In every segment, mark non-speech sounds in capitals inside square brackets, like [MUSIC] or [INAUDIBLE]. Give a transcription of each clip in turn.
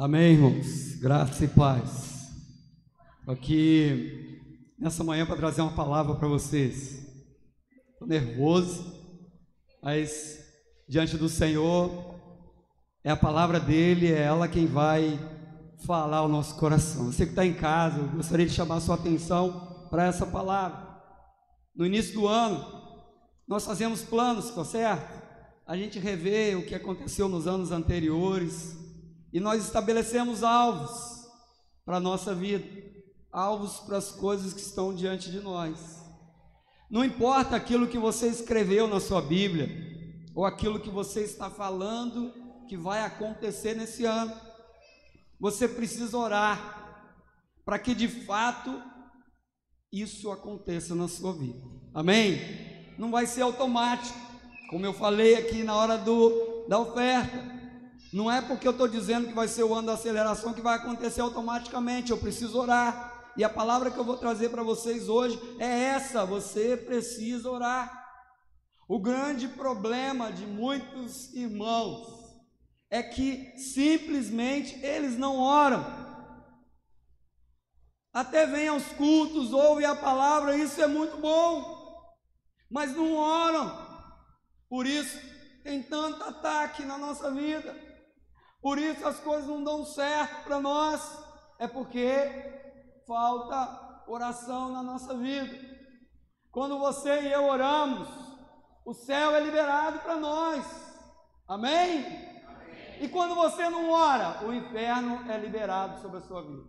Amém, irmãos. Graça e paz. Estou aqui nessa manhã para trazer uma palavra para vocês. Estou nervoso, mas diante do Senhor é a palavra dele, é ela quem vai falar ao nosso coração. Você que está em casa, eu gostaria de chamar a sua atenção para essa palavra. No início do ano, nós fazemos planos, tá certo? A gente revê o que aconteceu nos anos anteriores e nós estabelecemos alvos para a nossa vida, alvos para as coisas que estão diante de nós. Não importa aquilo que você escreveu na sua Bíblia, ou aquilo que você está falando que vai acontecer nesse ano, você precisa orar para que de fato isso aconteça na sua vida. Amém? Não vai ser automático, como eu falei aqui na hora do, da oferta. Não é porque eu estou dizendo que vai ser o ano da aceleração que vai acontecer automaticamente. Eu preciso orar. E a palavra que eu vou trazer para vocês hoje é essa: você precisa orar. O grande problema de muitos irmãos é que simplesmente eles não oram. Até vem aos cultos, ouve a palavra, isso é muito bom, mas não oram. Por isso tem tanto ataque na nossa vida. Por isso as coisas não dão certo para nós, é porque falta oração na nossa vida. Quando você e eu oramos, o céu é liberado para nós. Amém? E quando você não ora, o inferno é liberado sobre a sua vida.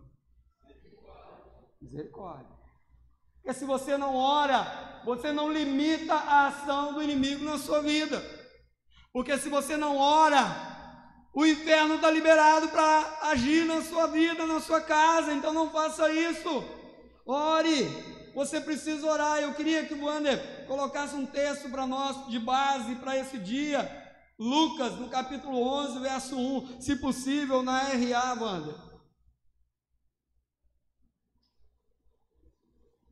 Misericórdia. Porque se você não ora, você não limita a ação do inimigo na sua vida. Porque se você não ora, o inferno está liberado para agir na sua vida, na sua casa, então não faça isso. Ore, você precisa orar. Eu queria que o Wander colocasse um texto para nós de base para esse dia. Lucas, no capítulo 11, verso 1, se possível, na RA, Wander.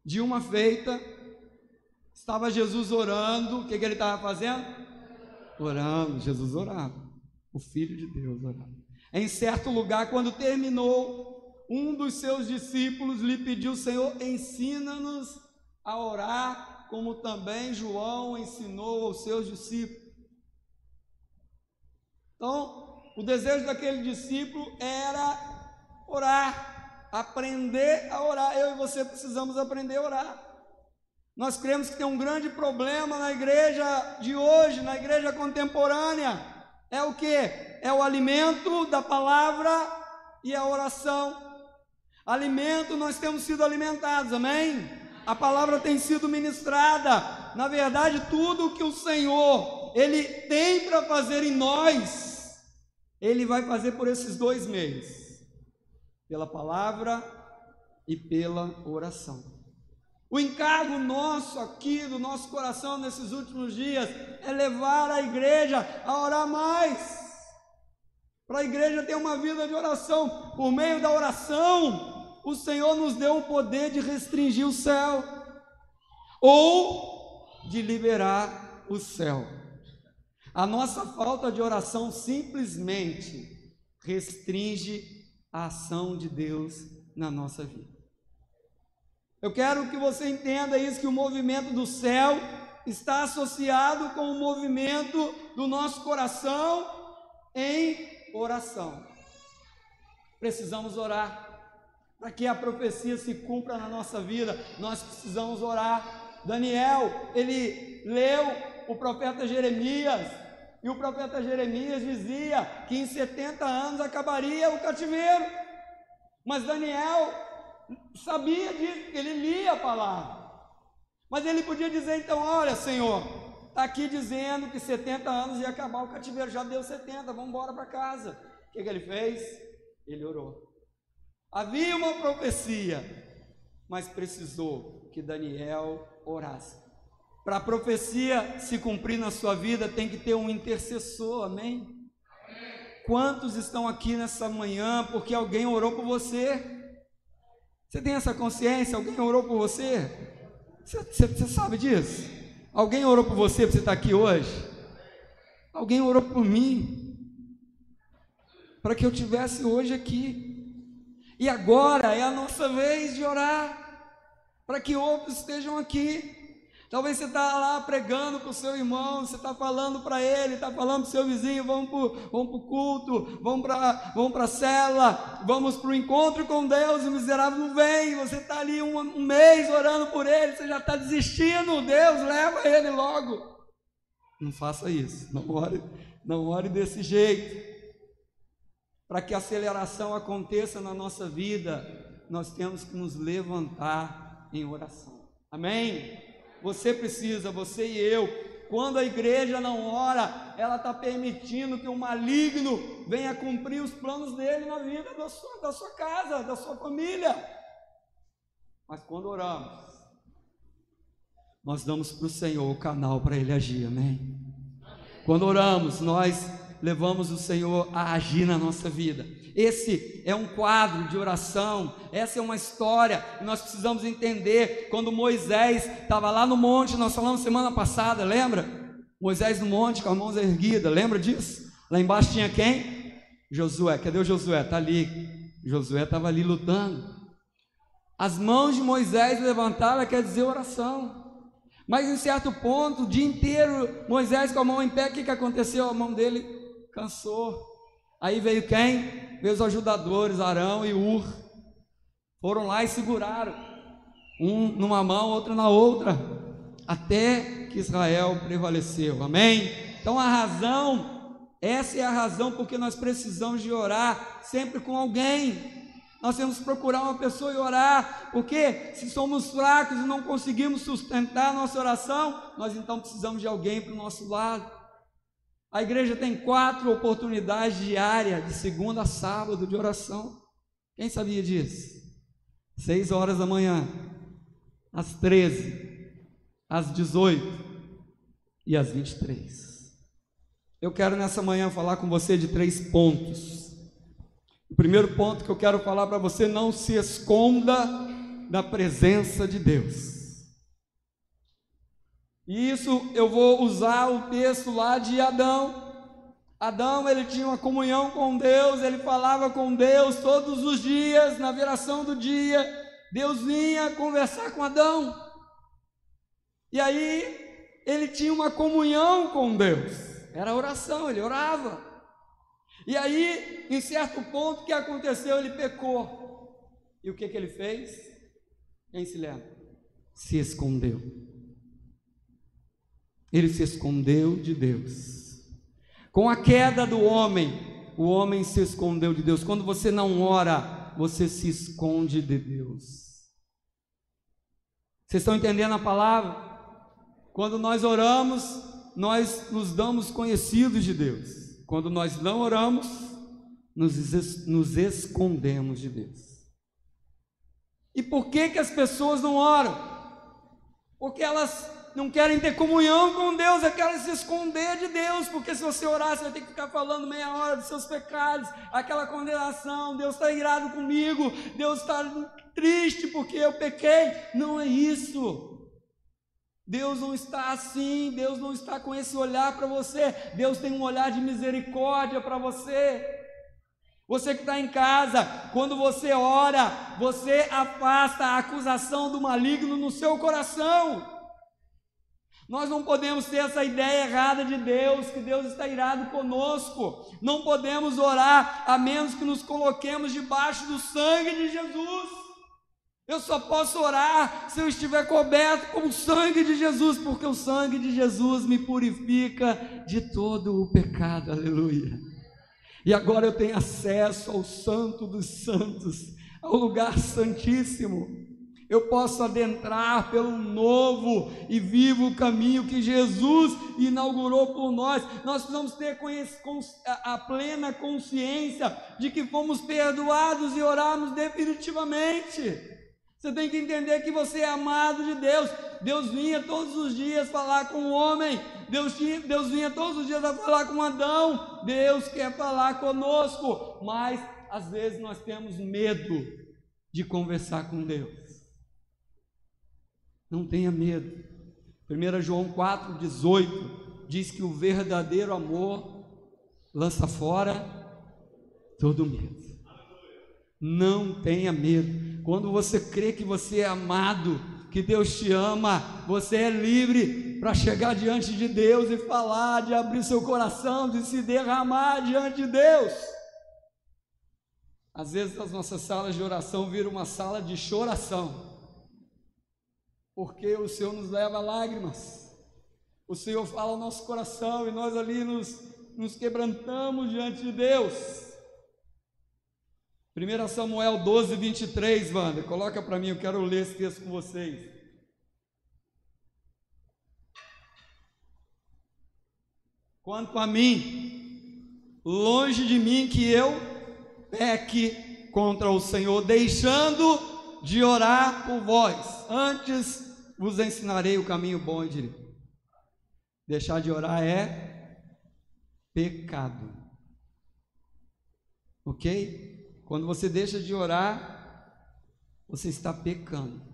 De uma feita, estava Jesus orando. O que, que ele estava fazendo? Orando. Jesus orava o Filho de Deus orava. Em certo lugar, quando terminou, um dos seus discípulos lhe pediu: Senhor, ensina-nos a orar, como também João ensinou aos seus discípulos. Então, o desejo daquele discípulo era orar, aprender a orar. Eu e você precisamos aprender a orar. Nós cremos que tem um grande problema na igreja de hoje, na igreja contemporânea é o que? É o alimento da palavra e a oração. Alimento, nós temos sido alimentados, amém? A palavra tem sido ministrada. Na verdade, tudo que o Senhor ele tem para fazer em nós, ele vai fazer por esses dois meios: pela palavra e pela oração. O encargo nosso aqui, do nosso coração nesses últimos dias, é levar a igreja a orar mais. Para a igreja ter uma vida de oração. Por meio da oração, o Senhor nos deu o poder de restringir o céu ou de liberar o céu. A nossa falta de oração simplesmente restringe a ação de Deus na nossa vida. Eu quero que você entenda isso: que o movimento do céu está associado com o movimento do nosso coração em oração. Precisamos orar. Para que a profecia se cumpra na nossa vida, nós precisamos orar. Daniel, ele leu o profeta Jeremias, e o profeta Jeremias dizia que em 70 anos acabaria o cativeiro. Mas Daniel sabia disso, ele lia a palavra. Mas ele podia dizer então: Olha, Senhor, está aqui dizendo que 70 anos ia acabar o cativeiro, já deu 70, vamos embora para casa. O que, que ele fez? Ele orou. Havia uma profecia, mas precisou que Daniel orasse. Para a profecia se cumprir na sua vida, tem que ter um intercessor, amém? Quantos estão aqui nessa manhã porque alguém orou por você? Você tem essa consciência? Alguém orou por você? Você, você, você sabe disso? Alguém orou por você para você estar aqui hoje? Alguém orou por mim para que eu tivesse hoje aqui. E agora é a nossa vez de orar para que outros estejam aqui. Talvez você está lá pregando para o seu irmão, você está falando para ele, está falando para o seu vizinho, vamos para vamos o culto, vamos para vamos a célula, vamos para o encontro com Deus, o miserável não vem, você está ali um, um mês orando por ele, você já está desistindo, Deus leva ele logo. Não faça isso, não ore, não ore desse jeito. Para que a aceleração aconteça na nossa vida, nós temos que nos levantar em oração. Amém? Você precisa, você e eu. Quando a igreja não ora, ela está permitindo que o maligno venha cumprir os planos dele na vida da sua, da sua casa, da sua família. Mas quando oramos, nós damos para o Senhor o canal para ele agir, amém? Quando oramos, nós levamos o Senhor a agir na nossa vida. Esse é um quadro de oração, essa é uma história que nós precisamos entender. Quando Moisés estava lá no monte, nós falamos semana passada, lembra? Moisés no monte com as mãos erguidas, lembra disso? Lá embaixo tinha quem? Josué. Cadê o Josué? Está ali. Josué estava ali lutando. As mãos de Moisés levantadas quer dizer oração. Mas em certo ponto, o dia inteiro, Moisés com a mão em pé, o que, que aconteceu? A mão dele cansou. Aí veio quem? Os ajudadores, Arão e Ur. Foram lá e seguraram. Um numa mão, outro na outra. Até que Israel prevaleceu. Amém? Então a razão, essa é a razão porque nós precisamos de orar sempre com alguém. Nós temos que procurar uma pessoa e orar, porque se somos fracos e não conseguimos sustentar a nossa oração, nós então precisamos de alguém para o nosso lado. A igreja tem quatro oportunidades diárias, de segunda a sábado, de oração. Quem sabia disso? Seis horas da manhã, às treze, às dezoito e às vinte e três. Eu quero nessa manhã falar com você de três pontos. O primeiro ponto que eu quero falar para você: não se esconda da presença de Deus. E isso eu vou usar o texto lá de Adão. Adão, ele tinha uma comunhão com Deus, ele falava com Deus todos os dias, na viração do dia. Deus vinha conversar com Adão. E aí, ele tinha uma comunhão com Deus. Era oração, ele orava. E aí, em certo ponto, o que aconteceu? Ele pecou. E o que, que ele fez? Quem se lembra? Se escondeu. Ele se escondeu de Deus. Com a queda do homem, o homem se escondeu de Deus. Quando você não ora, você se esconde de Deus. Vocês estão entendendo a palavra? Quando nós oramos, nós nos damos conhecidos de Deus. Quando nós não oramos, nos, nos escondemos de Deus. E por que, que as pessoas não oram? Porque elas não querem ter comunhão com Deus, é querem se esconder de Deus, porque se você orar, você vai ter que ficar falando meia hora dos seus pecados, aquela condenação, Deus está irado comigo, Deus está triste porque eu pequei. Não é isso. Deus não está assim, Deus não está com esse olhar para você, Deus tem um olhar de misericórdia para você. Você que está em casa, quando você ora, você afasta a acusação do maligno no seu coração. Nós não podemos ter essa ideia errada de Deus, que Deus está irado conosco. Não podemos orar a menos que nos coloquemos debaixo do sangue de Jesus. Eu só posso orar se eu estiver coberto com o sangue de Jesus, porque o sangue de Jesus me purifica de todo o pecado. Aleluia. E agora eu tenho acesso ao Santo dos Santos, ao lugar santíssimo eu posso adentrar pelo novo e vivo caminho que Jesus inaugurou por nós. Nós precisamos ter a plena consciência de que fomos perdoados e orarmos definitivamente. Você tem que entender que você é amado de Deus. Deus vinha todos os dias falar com o homem. Deus, tinha, Deus vinha todos os dias a falar com Adão. Deus quer falar conosco. Mas às vezes nós temos medo de conversar com Deus. Não tenha medo. 1 João 4,18 diz que o verdadeiro amor lança fora todo medo. Não tenha medo. Quando você crê que você é amado, que Deus te ama, você é livre para chegar diante de Deus e falar, de abrir seu coração, de se derramar diante de Deus. Às vezes as nossas salas de oração viram uma sala de choração, porque o Senhor nos leva a lágrimas. O Senhor fala ao nosso coração e nós ali nos, nos quebrantamos diante de Deus. 1 Samuel 12, 23, Wander, coloca para mim, eu quero ler esse texto com vocês. Quanto a mim, longe de mim que eu peque contra o Senhor, deixando de orar por vós. Antes vos ensinarei o caminho bom e direito. Deixar de orar é pecado. Ok? Quando você deixa de orar, você está pecando.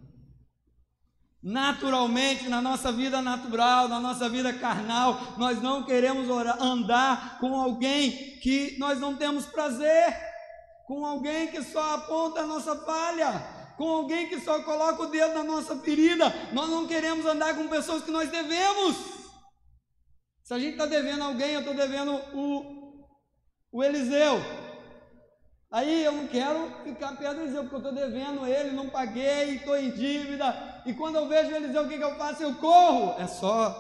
Naturalmente, na nossa vida natural, na nossa vida carnal, nós não queremos orar, andar com alguém que nós não temos prazer, com alguém que só aponta a nossa falha, com alguém que só coloca o dedo na nossa ferida. Nós não queremos andar com pessoas que nós devemos. Se a gente está devendo alguém, eu estou devendo o, o Eliseu. Aí eu não quero ficar perto do Eliseu, porque eu estou devendo ele, não paguei, estou em dívida. E quando eu vejo o Eliseu, o que, que eu faço? Eu corro. É só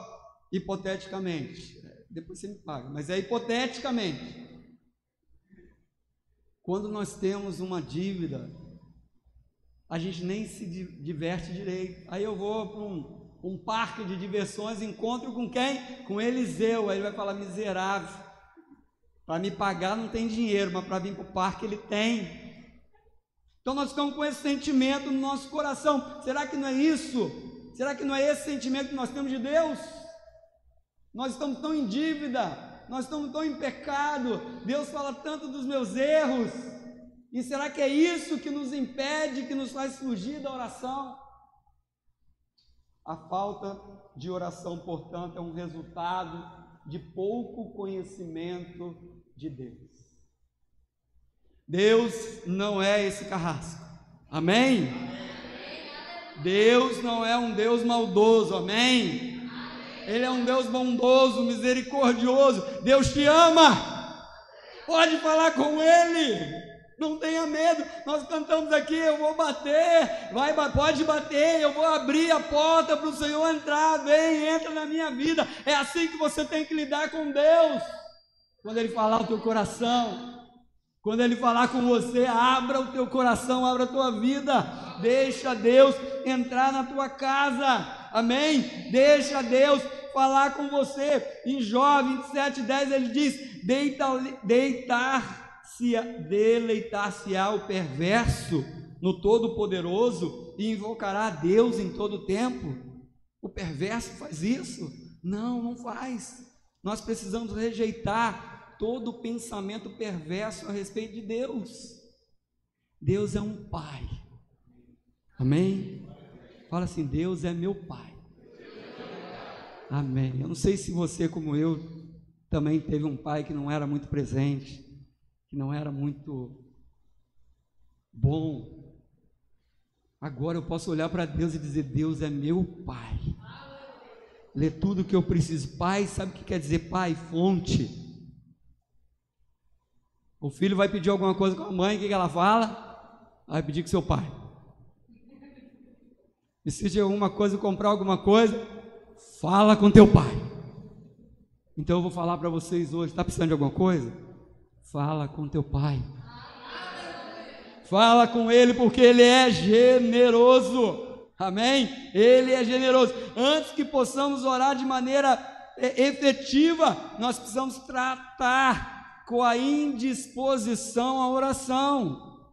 hipoteticamente. Depois você me paga, mas é hipoteticamente. Quando nós temos uma dívida, a gente nem se diverte direito. Aí eu vou para um, um parque de diversões, encontro com quem? Com Eliseu. Aí ele vai falar: miserável para me pagar não tem dinheiro, mas para vir para o parque ele tem. Então nós ficamos com esse sentimento no nosso coração. Será que não é isso? Será que não é esse sentimento que nós temos de Deus? Nós estamos tão em dívida, nós estamos tão em pecado. Deus fala tanto dos meus erros. E será que é isso que nos impede, que nos faz fugir da oração? A falta de oração, portanto, é um resultado de pouco conhecimento de Deus. Deus não é esse carrasco. Amém? Deus não é um Deus maldoso. Amém? Ele é um Deus bondoso, misericordioso. Deus te ama. Pode falar com Ele. Não tenha medo, nós cantamos aqui, eu vou bater, vai, pode bater, eu vou abrir a porta para o Senhor entrar, vem, entra na minha vida. É assim que você tem que lidar com Deus. Quando Ele falar o teu coração, quando Ele falar com você, abra o teu coração, abra a tua vida, deixa Deus entrar na tua casa, amém? Deixa Deus falar com você. Em Jó 27, 10 ele diz: Deita, deitar deleitar-se-á o perverso no Todo-Poderoso e invocará a Deus em todo o tempo? O perverso faz isso? Não, não faz. Nós precisamos rejeitar todo pensamento perverso a respeito de Deus. Deus é um Pai. Amém? Fala assim: Deus é meu Pai. Amém. Eu não sei se você, como eu, também teve um pai que não era muito presente que não era muito bom. Agora eu posso olhar para Deus e dizer: Deus é meu Pai. Lê tudo o que eu preciso. Pai, sabe o que quer dizer pai? Fonte. O filho vai pedir alguma coisa com a mãe, o que, ela fala? Vai pedir com seu pai. Precisa de alguma coisa, comprar alguma coisa, fala com teu pai. Então eu vou falar para vocês hoje: está precisando de alguma coisa? Fala com teu pai. Fala com ele porque ele é generoso. Amém? Ele é generoso. Antes que possamos orar de maneira é, efetiva, nós precisamos tratar com a indisposição à oração.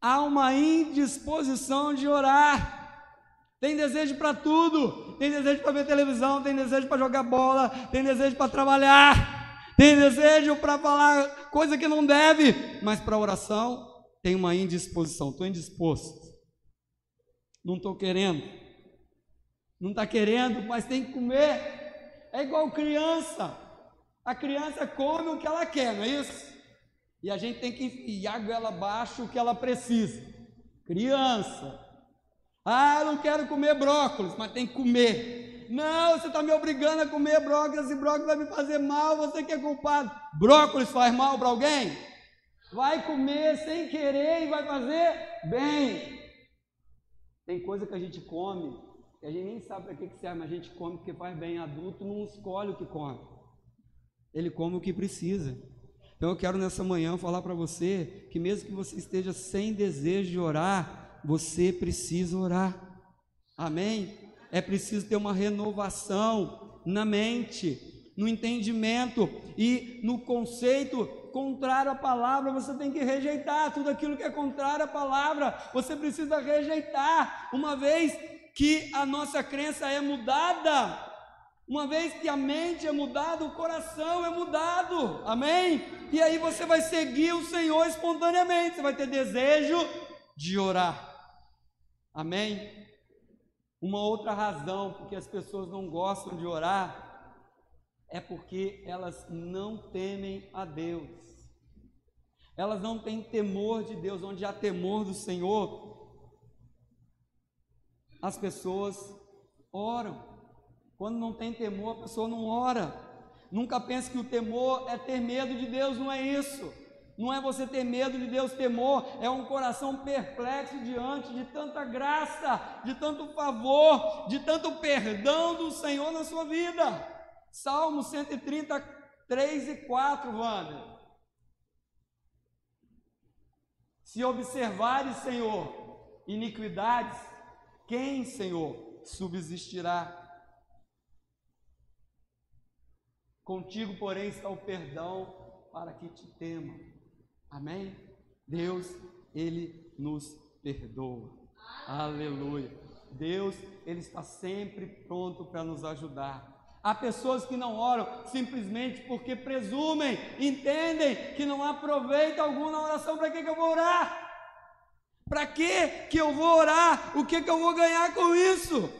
Há uma indisposição de orar. Tem desejo para tudo. Tem desejo para ver televisão, tem desejo para jogar bola, tem desejo para trabalhar tem desejo para falar coisa que não deve, mas para oração tem uma indisposição. Estou indisposto, não estou querendo, não está querendo, mas tem que comer. É igual criança. A criança come o que ela quer, não é isso? E a gente tem que enfiar a goela abaixo o que ela precisa. Criança. Ah, eu não quero comer brócolis, mas tem que comer. Não, você está me obrigando a comer brócolis e brócolis vai me fazer mal, você que é culpado. Brócolis faz mal para alguém? Vai comer sem querer e vai fazer bem. Tem coisa que a gente come e a gente nem sabe para que, que serve, mas a gente come porque faz bem. Adulto não escolhe o que come, ele come o que precisa. Então eu quero nessa manhã falar para você que mesmo que você esteja sem desejo de orar, você precisa orar. Amém? É preciso ter uma renovação na mente, no entendimento e no conceito contrário à palavra, você tem que rejeitar tudo aquilo que é contrário à palavra. Você precisa rejeitar, uma vez que a nossa crença é mudada, uma vez que a mente é mudada, o coração é mudado. Amém? E aí você vai seguir o Senhor espontaneamente, você vai ter desejo de orar. Amém? Uma outra razão porque as pessoas não gostam de orar é porque elas não temem a Deus. Elas não têm temor de Deus, onde há temor do Senhor, as pessoas oram. Quando não tem temor, a pessoa não ora. Nunca pense que o temor é ter medo de Deus, não é isso. Não é você ter medo de Deus, temor é um coração perplexo diante de tanta graça, de tanto favor, de tanto perdão do Senhor na sua vida. Salmo 133 e 4, Wander. Se observares, Senhor, iniquidades, quem, Senhor, subsistirá? Contigo, porém, está o perdão para que te tema. Amém? Deus, Ele nos perdoa. Aleluia. Deus, Ele está sempre pronto para nos ajudar. Há pessoas que não oram simplesmente porque presumem, entendem que não há proveito algum na oração. Para que, que eu vou orar? Para que, que eu vou orar? O que, que eu vou ganhar com isso?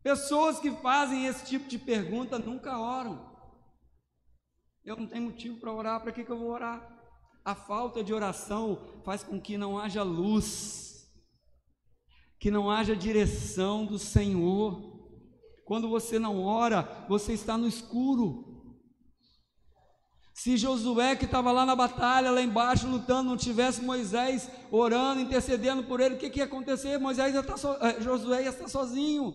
Pessoas que fazem esse tipo de pergunta nunca oram. Eu não tenho motivo para orar, para que, que eu vou orar? A falta de oração faz com que não haja luz, que não haja direção do Senhor. Quando você não ora, você está no escuro. Se Josué, que estava lá na batalha, lá embaixo, lutando, não tivesse Moisés orando, intercedendo por ele, o que, que ia acontecer? Moisés ia estar so... Eh, Josué ia estar sozinho.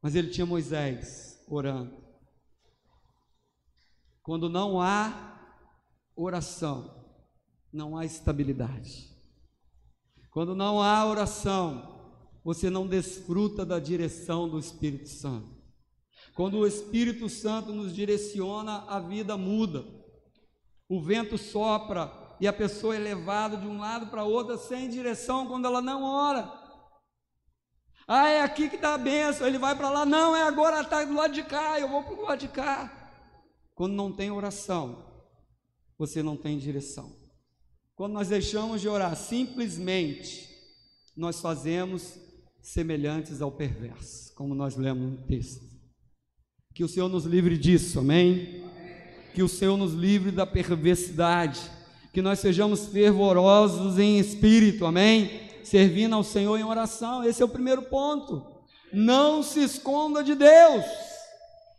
Mas ele tinha Moisés orando. Quando não há oração, não há estabilidade. Quando não há oração, você não desfruta da direção do Espírito Santo. Quando o Espírito Santo nos direciona, a vida muda. O vento sopra e a pessoa é levada de um lado para outro sem direção quando ela não ora. Ah, é aqui que está a bênção, ele vai para lá, não, é agora está do lado de cá, eu vou para o lado de cá. Quando não tem oração, você não tem direção. Quando nós deixamos de orar, simplesmente nós fazemos semelhantes ao perverso, como nós lemos no texto. Que o Senhor nos livre disso, amém? Que o Senhor nos livre da perversidade, que nós sejamos fervorosos em espírito, amém? Servindo ao Senhor em oração, esse é o primeiro ponto. Não se esconda de Deus.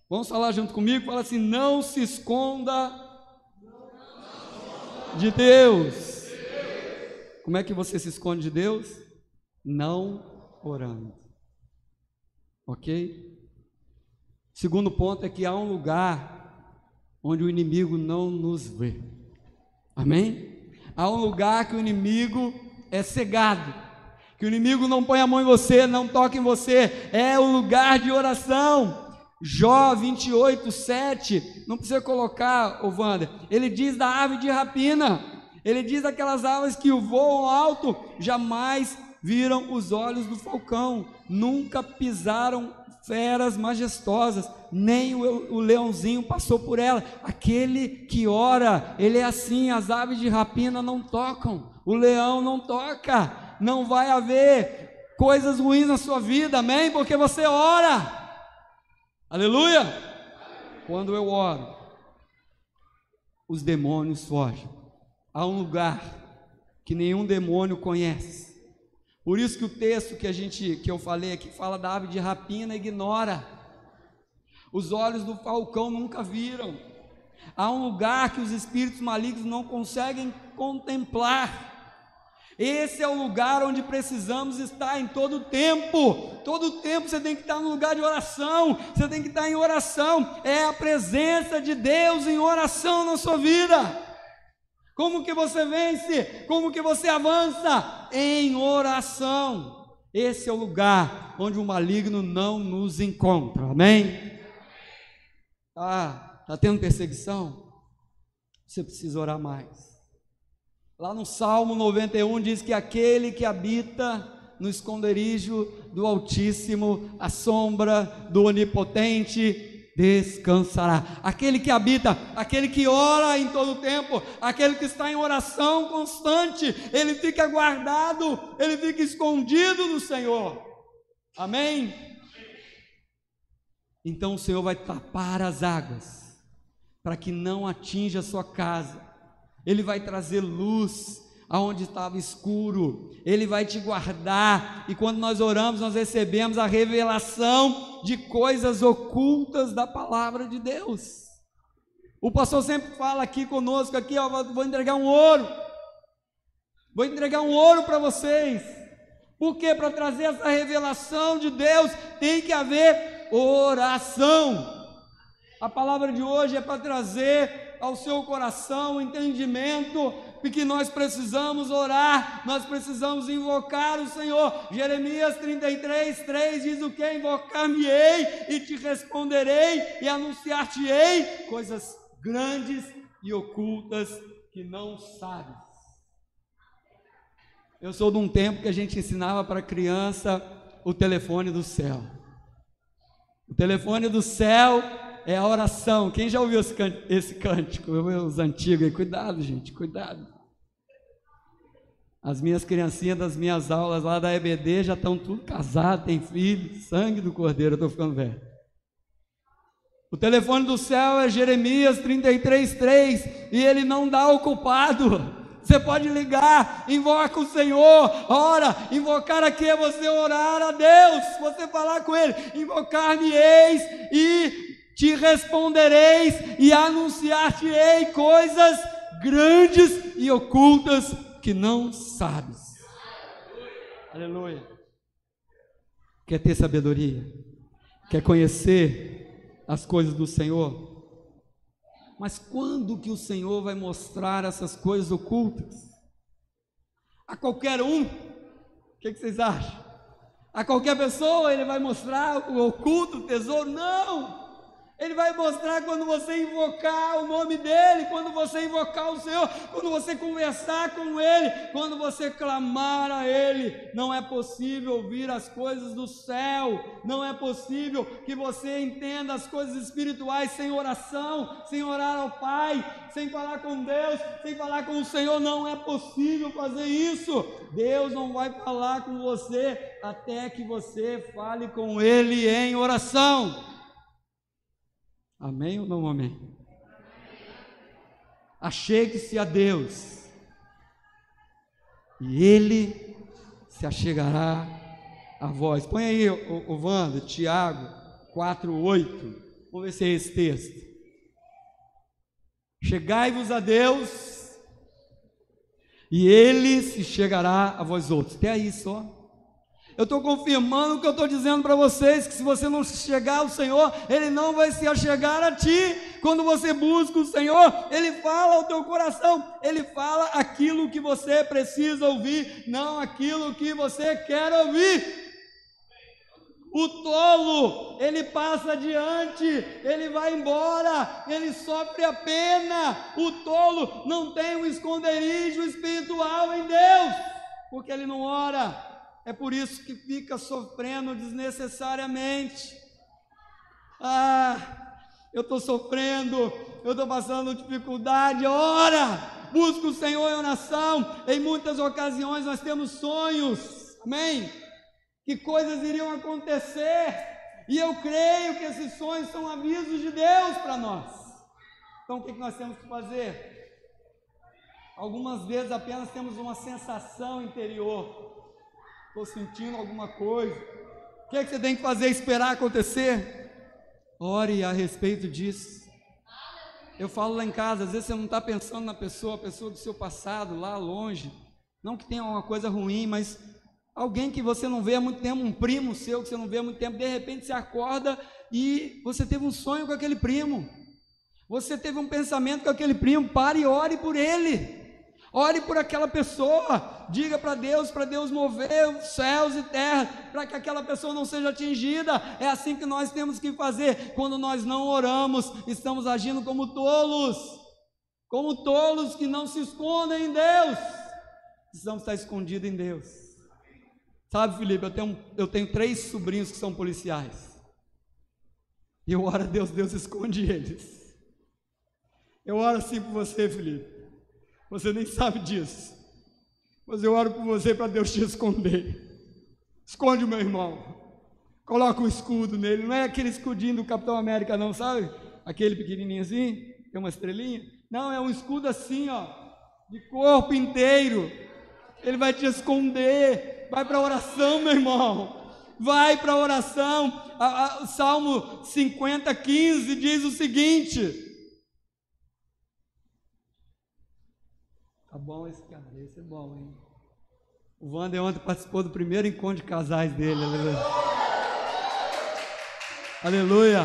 Vamos falar junto comigo? Fala assim: não se esconda de Deus. Como é que você se esconde de Deus? Não orando. Ok? Segundo ponto é que há um lugar onde o inimigo não nos vê. Amém? Há um lugar que o inimigo é cegado. Que o inimigo não põe a mão em você, não toca em você. É o lugar de oração. Jó 28, 7. Não precisa colocar, ô Wander. Ele diz da ave de rapina. Ele diz aquelas aves que voam alto, jamais viram os olhos do falcão, nunca pisaram feras majestosas, nem o, o, leãozinho passou por ela. Aquele que ora, ele é assim: as aves de rapina não tocam, o leão não toca, não vai haver coisas ruins na sua vida, amém? Porque você ora, aleluia. Quando eu oro, os demônios fogem. Há um lugar que nenhum demônio conhece. Por isso que o texto que a gente que eu falei aqui fala da ave de rapina ignora. Os olhos do falcão nunca viram. Há um lugar que os espíritos malignos não conseguem contemplar. Esse é o lugar onde precisamos estar em todo tempo. Todo tempo você tem que estar no lugar de oração. Você tem que estar em oração. É a presença de Deus em oração na sua vida. Como que você vence? Como que você avança? Em oração. Esse é o lugar onde o maligno não nos encontra. Amém? Ah, está tendo perseguição? Você precisa orar mais. Lá no Salmo 91 diz que aquele que habita no esconderijo do Altíssimo, a sombra do Onipotente, descansará. Aquele que habita, aquele que ora em todo tempo, aquele que está em oração constante, ele fica guardado, ele fica escondido no Senhor. Amém? Então o Senhor vai tapar as águas, para que não atinja a sua casa ele vai trazer luz aonde estava escuro, Ele vai te guardar, e quando nós oramos, nós recebemos a revelação de coisas ocultas da palavra de Deus. O pastor sempre fala aqui conosco, aqui, ó, vou entregar um ouro, vou entregar um ouro para vocês, porque para trazer essa revelação de Deus. Tem que haver oração. A palavra de hoje é para trazer ao seu coração o entendimento de que nós precisamos orar, nós precisamos invocar o Senhor. Jeremias 33, 3 diz o que? Invocar-me-ei e te responderei e anunciar-te-ei coisas grandes e ocultas que não sabes. Eu sou de um tempo que a gente ensinava para criança o telefone do céu. O telefone do céu é a oração. Quem já ouviu esse cântico? Os antigos, cuidado, gente, cuidado. As minhas criancinhas das minhas aulas lá da EBD já estão tudo casadas, têm filhos, sangue do cordeiro, eu estou ficando velho. O telefone do céu é Jeremias 33,3 e ele não dá o culpado. Você pode ligar, invoca o Senhor, ora, invocar aqui é você orar a Deus, você falar com Ele, invocar-me-eis e te respondereis e anunciar-te-ei coisas grandes e ocultas que não sabes. Aleluia. Quer ter sabedoria? Quer conhecer as coisas do Senhor? Mas quando que o Senhor vai mostrar essas coisas ocultas? A qualquer um? O que, que vocês acham? A qualquer pessoa ele vai mostrar o oculto, o tesouro? Não! Ele vai mostrar quando você invocar o nome dEle, quando você invocar o Senhor, quando você conversar com Ele, quando você clamar a Ele. Não é possível ouvir as coisas do céu, não é possível que você entenda as coisas espirituais sem oração, sem orar ao Pai, sem falar com Deus, sem falar com o Senhor. Não é possível fazer isso. Deus não vai falar com você até que você fale com Ele em oração. Amém ou não amém? Achegue-se a Deus, e Ele se achegará a vós. Põe aí, o, o Wanda, Tiago 4,8. Vamos ver se é esse texto. Chegai-vos a Deus, e Ele se chegará a vós outros. Até aí só. Eu estou confirmando o que eu estou dizendo para vocês: que se você não chegar ao Senhor, Ele não vai se achegar a ti. Quando você busca o Senhor, Ele fala ao teu coração, Ele fala aquilo que você precisa ouvir, não aquilo que você quer ouvir. O tolo, ele passa adiante, ele vai embora, ele sofre a pena. O tolo não tem um esconderijo espiritual em Deus, porque ele não ora, é por isso que fica sofrendo desnecessariamente. Ah, eu estou sofrendo, eu estou passando dificuldade. Ora, busca o Senhor em oração. Em muitas ocasiões nós temos sonhos, amém? Que coisas iriam acontecer, e eu creio que esses sonhos são avisos de Deus para nós. Então o que nós temos que fazer? Algumas vezes apenas temos uma sensação interior. Estou sentindo alguma coisa. O que, é que você tem que fazer? Esperar acontecer? Ore a respeito disso. Eu falo lá em casa, às vezes você não está pensando na pessoa, a pessoa do seu passado, lá longe. Não que tenha uma coisa ruim, mas alguém que você não vê há muito tempo, um primo seu que você não vê há muito tempo, de repente você acorda e você teve um sonho com aquele primo. Você teve um pensamento com aquele primo, pare e ore por ele. Ore por aquela pessoa, diga para Deus, para Deus mover céus e terra, para que aquela pessoa não seja atingida. É assim que nós temos que fazer. Quando nós não oramos, estamos agindo como tolos, como tolos que não se escondem em Deus. Precisamos estar escondidos em Deus. Sabe, Felipe, eu tenho, eu tenho três sobrinhos que são policiais. E eu oro a Deus, Deus esconde eles. Eu oro assim por você, Felipe. Você nem sabe disso. Mas eu oro por você para Deus te esconder. Esconde o meu irmão. Coloca um escudo nele. Não é aquele escudinho do Capitão América, não, sabe? Aquele pequenininho assim, tem uma estrelinha. Não, é um escudo assim, ó, de corpo inteiro. Ele vai te esconder. Vai para a oração, meu irmão. Vai para a oração. O Salmo 50, 15 diz o seguinte: Tá bom esse cara, esse é bom, hein? O Wander ontem participou do primeiro encontro de casais dele. Aleluia. aleluia.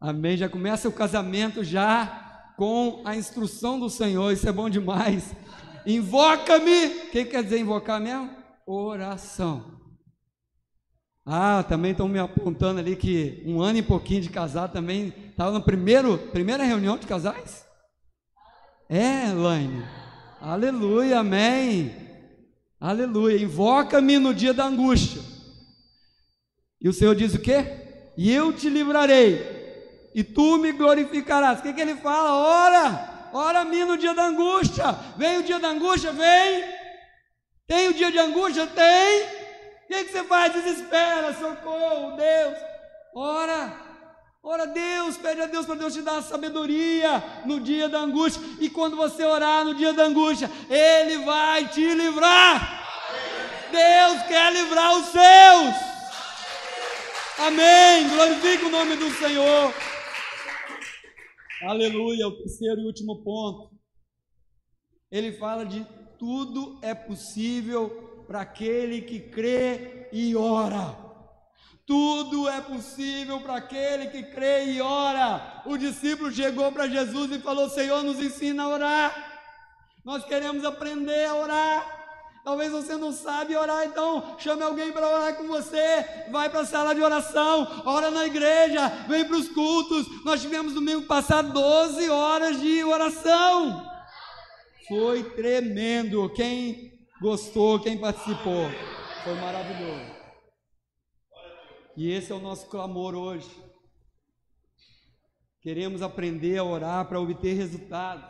Amém. Já começa o casamento já com a instrução do Senhor. Isso é bom demais. Invoca-me. O que quer dizer invocar mesmo? Oração. Ah, também estão me apontando ali que um ano e pouquinho de casar também estava na primeiro, primeira reunião de casais? É, Elaine. Aleluia, amém. Aleluia. Invoca-me no dia da angústia. E o Senhor diz o quê? E eu te livrarei, e tu me glorificarás. O que, que ele fala? Ora, ora a mim no dia da angústia. Vem o dia da angústia, vem. Tem o dia de angústia? Tem. O que, que você faz? Desespera, socorro, Deus. Ora, Ora a Deus, pede a Deus para Deus te dar sabedoria no dia da angústia. E quando você orar no dia da angústia, Ele vai te livrar. Deus quer livrar os seus. Amém. Glorifique o nome do Senhor. Aleluia. O terceiro e último ponto. Ele fala de tudo é possível para aquele que crê e ora. Tudo é possível para aquele que crê e ora. O discípulo chegou para Jesus e falou: Senhor, nos ensina a orar. Nós queremos aprender a orar. Talvez você não sabe orar, então chame alguém para orar com você. Vai para a sala de oração, ora na igreja, vem para os cultos. Nós tivemos domingo passado 12 horas de oração. Foi tremendo. Quem gostou, quem participou, foi maravilhoso. E esse é o nosso clamor hoje. Queremos aprender a orar para obter resultados.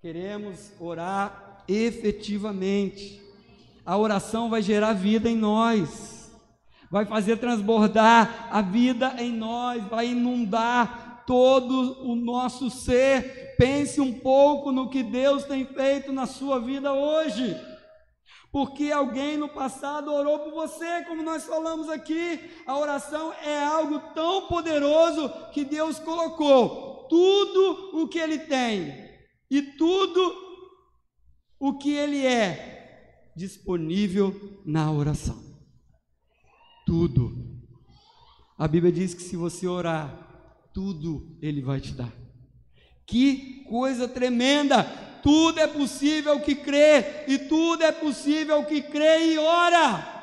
Queremos orar efetivamente. A oração vai gerar vida em nós, vai fazer transbordar a vida em nós, vai inundar todo o nosso ser. Pense um pouco no que Deus tem feito na sua vida hoje porque alguém no passado orou por você, como nós falamos aqui. A oração é algo tão poderoso que Deus colocou tudo o que Ele tem e tudo o que Ele é disponível na oração. Tudo. A Bíblia diz que se você orar, tudo Ele vai te dar. Que coisa tremenda! Tudo é possível que crê, e tudo é possível que crê e ora.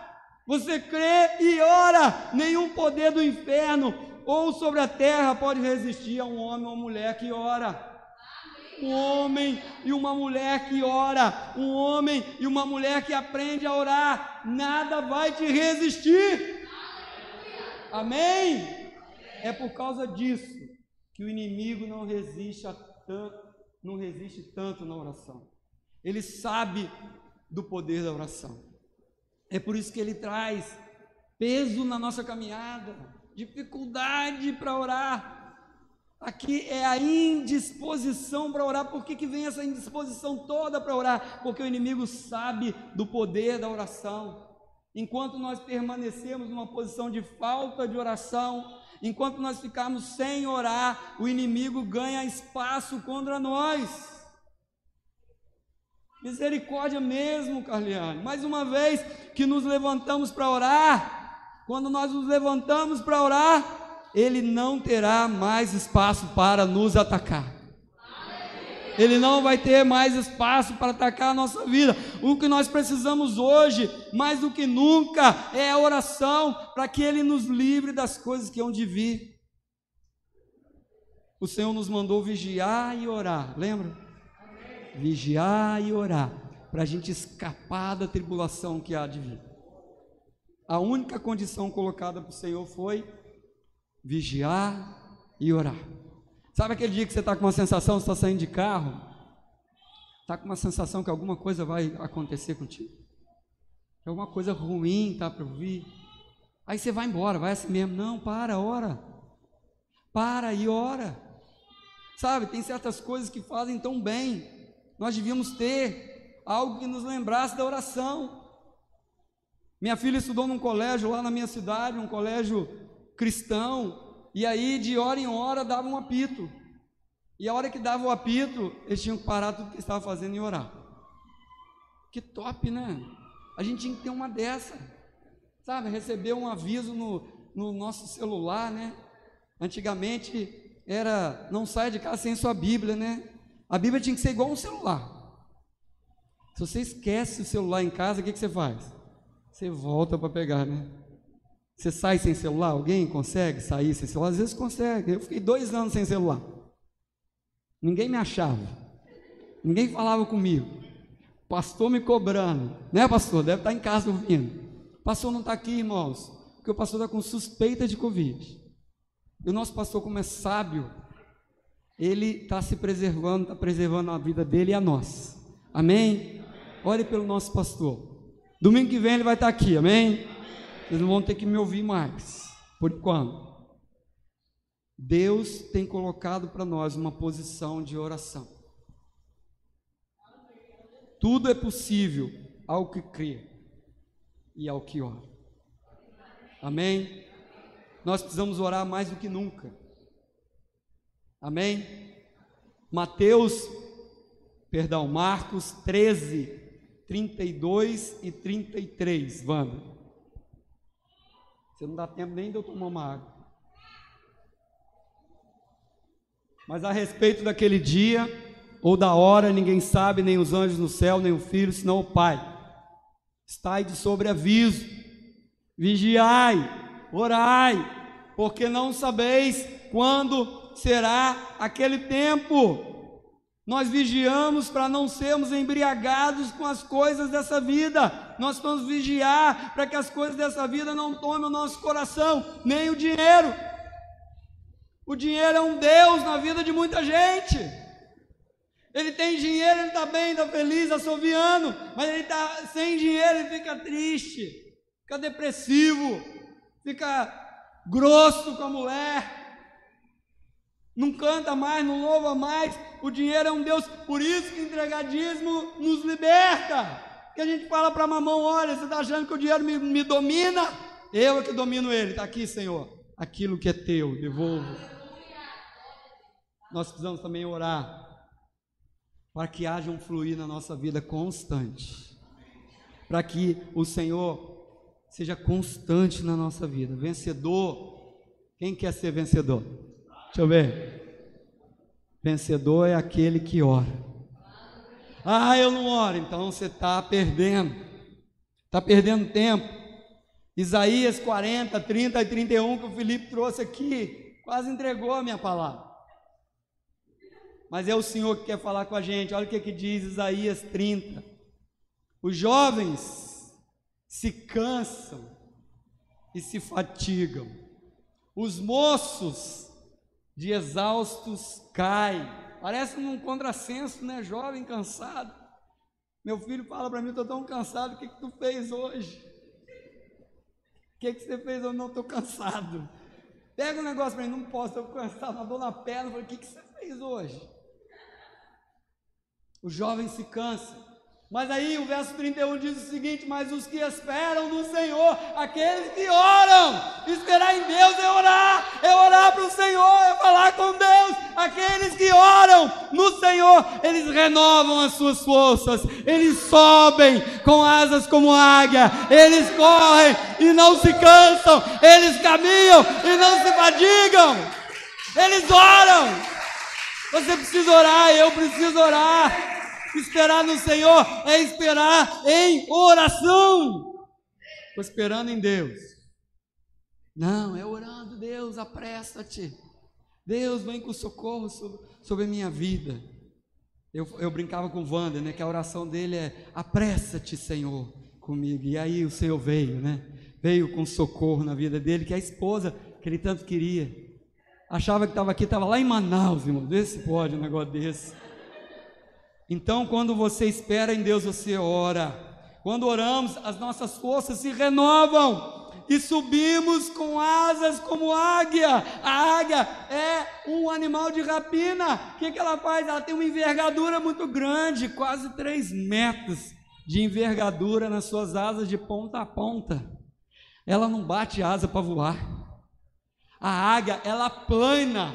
Você crê e ora. Nenhum poder do inferno ou sobre a terra pode resistir a um homem ou mulher que ora. Um homem e uma mulher que ora, um homem e uma mulher que aprende a orar, nada vai te resistir. Amém? É por causa disso que o inimigo não resiste a tanto não resiste tanto na oração. Ele sabe do poder da oração. É por isso que ele traz peso na nossa caminhada, dificuldade para orar. Aqui é a indisposição para orar. Por que, que vem essa indisposição toda para orar? Porque o inimigo sabe do poder da oração. Enquanto nós permanecemos numa posição de falta de oração, enquanto nós ficarmos sem orar, o inimigo ganha espaço contra nós. Misericórdia mesmo, Carliane. Mais uma vez que nos levantamos para orar, quando nós nos levantamos para orar, ele não terá mais espaço para nos atacar. Ele não vai ter mais espaço para atacar a nossa vida. O que nós precisamos hoje, mais do que nunca, é a oração para que Ele nos livre das coisas que hão de vir. O Senhor nos mandou vigiar e orar, lembra? Vigiar e orar, para a gente escapar da tribulação que há de vir. A única condição colocada para o Senhor foi vigiar e orar. Sabe aquele dia que você está com uma sensação, você está saindo de carro, está com uma sensação que alguma coisa vai acontecer contigo, que alguma coisa ruim está para ouvir. Aí você vai embora, vai assim mesmo. Não, para, ora. Para e ora. Sabe, tem certas coisas que fazem tão bem. Nós devíamos ter algo que nos lembrasse da oração. Minha filha estudou num colégio lá na minha cidade, um colégio cristão, e aí de hora em hora dava um apito. E a hora que dava o apito, eles tinham que parar tudo que estavam fazendo e orar. Que top, né? A gente tinha que ter uma dessa. Sabe, receber um aviso no, no nosso celular, né? Antigamente era não saia de casa sem sua Bíblia, né? A Bíblia tinha que ser igual um celular. Se você esquece o celular em casa, o que, que você faz? Você volta para pegar, né? Você sai sem celular? Alguém consegue sair sem celular? Às vezes consegue. Eu fiquei dois anos sem celular. Ninguém me achava. Ninguém falava comigo. Pastor me cobrando. Né, pastor? Deve estar em casa ouvindo. pastor não está aqui, irmãos. Porque o pastor está com suspeita de Covid. E o nosso pastor, como é sábio, ele está se preservando, está preservando a vida dele e a nós. Amém? Ore pelo nosso pastor. Domingo que vem ele vai estar aqui, amém? Vocês não vão ter que me ouvir mais, por enquanto. Deus tem colocado para nós uma posição de oração. Tudo é possível ao que crê e ao que ora. Amém? Nós precisamos orar mais do que nunca. Amém? Mateus, perdão, Marcos 13, 32 e 33, Vamos. Você não dá tempo nem de eu tomar uma água. Mas a respeito daquele dia ou da hora, ninguém sabe, nem os anjos no céu, nem o filho, senão o Pai. Estai de sobreaviso, vigiai, orai, porque não sabeis quando será aquele tempo. Nós vigiamos para não sermos embriagados com as coisas dessa vida. Nós vamos vigiar para que as coisas dessa vida não tomem o nosso coração, nem o dinheiro. O dinheiro é um Deus na vida de muita gente. Ele tem dinheiro, ele está bem, está feliz, assoviando, mas ele está sem dinheiro, ele fica triste, fica depressivo, fica grosso com a mulher, não canta mais, não louva mais. O dinheiro é um Deus, por isso que o entregadismo nos liberta. Que a gente fala para mamão: olha, você está achando que o dinheiro me, me domina? Eu é que domino ele. Está aqui, Senhor. Aquilo que é teu, devolvo. Nós precisamos também orar para que haja um fluir na nossa vida constante. Para que o Senhor seja constante na nossa vida. Vencedor. Quem quer ser vencedor? Deixa eu ver. Vencedor é aquele que ora. Ah, eu não oro. Então você está perdendo. Está perdendo tempo. Isaías 40, 30 e 31 que o Felipe trouxe aqui. Quase entregou a minha palavra. Mas é o Senhor que quer falar com a gente. Olha o que, que diz Isaías 30. Os jovens se cansam e se fatigam. Os moços de exaustos cai. Parece um contrassenso, né? Jovem, cansado. Meu filho fala para mim, estou tão cansado, o que, que tu fez hoje? O que, que você fez? Eu não estou cansado. Pega um negócio para mim, não posso, eu cansado, uma dor na perna. O que, que você fez hoje? O jovem se cansa. Mas aí o verso 31 diz o seguinte: Mas os que esperam no Senhor, aqueles que oram, esperar em Deus é orar, é orar para o Senhor, é falar com Deus. Aqueles que oram no Senhor, eles renovam as suas forças, eles sobem com asas como águia, eles correm e não se cansam, eles caminham e não se fadigam, eles oram. Você precisa orar, eu preciso orar. Esperar no Senhor é esperar em oração. Estou esperando em Deus. Não, é orando, Deus, apressa-te. Deus, vem com socorro sobre, a minha vida. Eu, eu brincava com o Wander, né? Que a oração dele é: apressa-te, Senhor, comigo. E aí o Senhor veio, né? Veio com socorro na vida dele, que a esposa que ele tanto queria. Achava que estava aqui, estava lá em Manaus, irmão. Vê se pode um negócio desse. Então, quando você espera em Deus, você ora. Quando oramos, as nossas forças se renovam e subimos com asas como águia. A águia é um animal de rapina. O que, que ela faz? Ela tem uma envergadura muito grande, quase 3 metros de envergadura nas suas asas de ponta a ponta. Ela não bate asa para voar. A águia, ela plana,